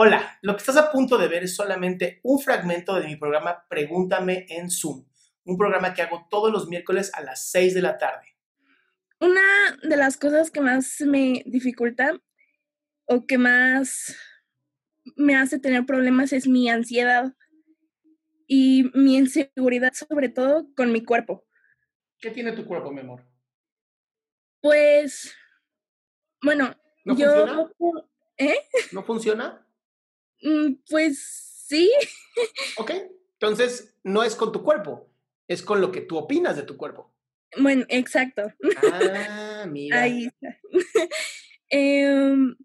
Hola, lo que estás a punto de ver es solamente un fragmento de mi programa Pregúntame en Zoom, un programa que hago todos los miércoles a las 6 de la tarde. Una de las cosas que más me dificulta o que más me hace tener problemas es mi ansiedad y mi inseguridad, sobre todo con mi cuerpo. ¿Qué tiene tu cuerpo, mi amor? Pues, bueno, ¿No yo... funciona? ¿Eh? ¿No funciona? Mm, Pues sí. Ok, entonces no es con tu cuerpo, es con lo que tú opinas de tu cuerpo. Bueno, exacto. Ah, mira. Ahí está. Em,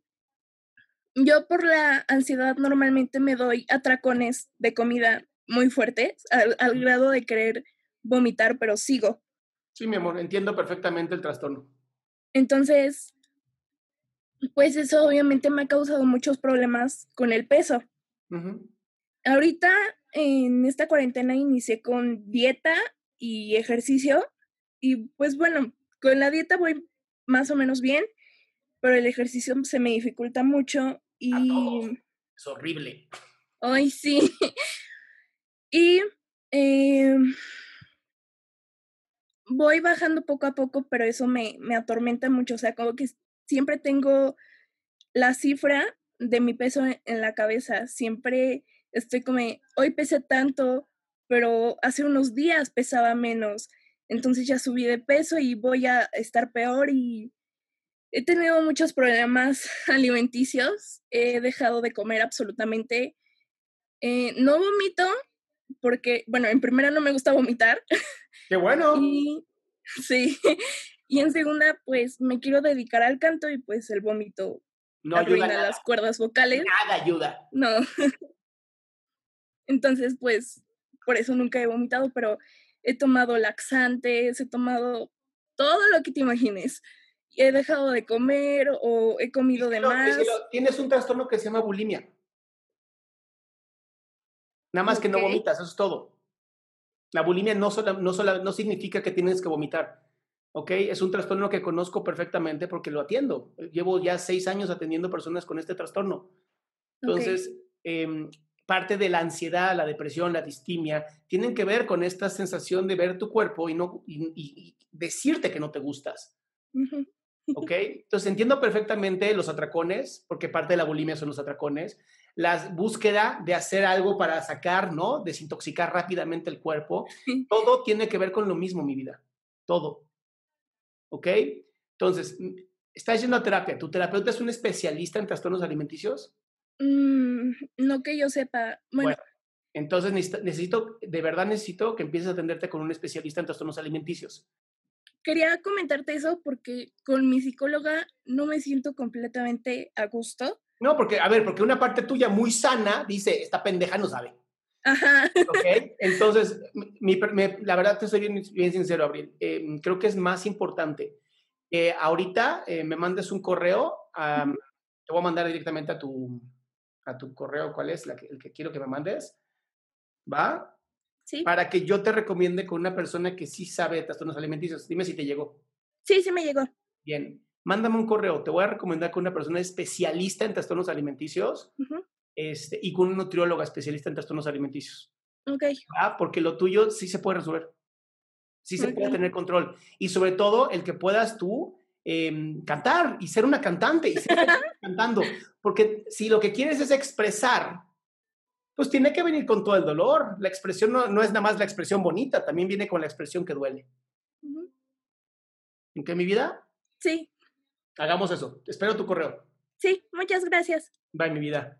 yo por la ansiedad normalmente me doy atracones de comida muy fuertes, al, al grado de querer vomitar, pero sigo. Sí, mi amor, entiendo perfectamente el trastorno. Entonces, pues eso obviamente me ha causado muchos problemas con el peso. Ahorita en esta cuarentena inicié con dieta y ejercicio y pues bueno, con la dieta voy más o menos bien, pero el ejercicio se me dificulta mucho y... A todos. Es horrible. Ay, sí. y em, voy bajando poco a poco, pero eso me, me atormenta mucho. O sea, como que siempre tengo la cifra de mi peso en, en la cabeza. Siempre estoy como, hoy pesé tanto, pero hace unos días pesaba menos. Entonces ya subí de peso y voy a estar peor y he tenido muchos problemas alimenticios. He dejado de comer absolutamente. Eh, no vomito porque, bueno, en primera no me gusta vomitar. Qué bueno. Y sí. Y en segunda, pues me quiero dedicar al canto y pues el vómito No ayuda arruina nada. las cuerdas vocales. Nada ayuda. No. Entonces, pues, por eso nunca he vomitado, pero he tomado laxantes, he tomado todo lo que te imagines. He dejado de comer o he comido de más. tienes un trastorno que se llama bulimia. Nada más que no vomitas, eso es todo. La bulimia no, sola- no, sola- no significa que tienes que vomitar. ¿Ok? Es un trastorno que conozco perfectamente porque lo atiendo. Llevo ya seis años atendiendo personas con este trastorno. Entonces, em, parte de la ansiedad, la depresión, la distimia, tienen que ver con esta sensación de ver tu cuerpo y, no, y- y- decirte que no te gustas. ¿Ok? Entonces entiendo perfectamente los atracones, porque parte de la bulimia son los atracones, la búsqueda de hacer algo para sacar, ¿no? Desintoxicar rápidamente el cuerpo. Todo tiene que ver con lo mismo, mi vida. Todo. ¿Ok? Entonces, mm, estás yendo a terapia. ¿Tu terapeuta es un especialista en trastornos alimenticios? Mm, no que yo sepa. Bueno, Bueno, entonces necesito, necesito, de verdad necesito que empieces a atenderte con un especialista en trastornos alimenticios. quería comentarte eso porque con mi psicóloga no me siento completamente a gusto. No, porque, a ver, porque una parte tuya muy sana dice, esta pendeja no sabe. Ajá. ¿Ok? Entonces, mi- la verdad te soy bien, bien sincero, Abril. Eh, creo que es más importante que ahorita eh, me mandes un correo. a- te voy a mandar directamente a tu, a tu correo. ¿Cuál es? La que- el que quiero que me mandes. ¿Va? Sí. Para que yo te recomiende con una persona que sí sabe de trastornos alimenticios. Dime si te llegó. Sí, sí me llegó. Bien. mándame un correo. Te voy a recomendar con una persona especialista en trastornos alimenticios Ujú. Este, y con un nutrióloga especialista en trastornos alimenticios. Ok. ¿va? Porque lo tuyo sí se puede resolver. Sí se puede tener control. Y sobre todo, el que puedas tú em, cantar y ser una cantante y ser cantando. Porque si lo que quieres es expresar, pues tiene que venir con todo el dolor. La expresión no, no es nada más la expresión bonita, también viene con la expresión que duele. ¿En qué mi vida? Sí, Hagamos eso. Espero tu correo. sí, muchas gracias. Bye, mi vida.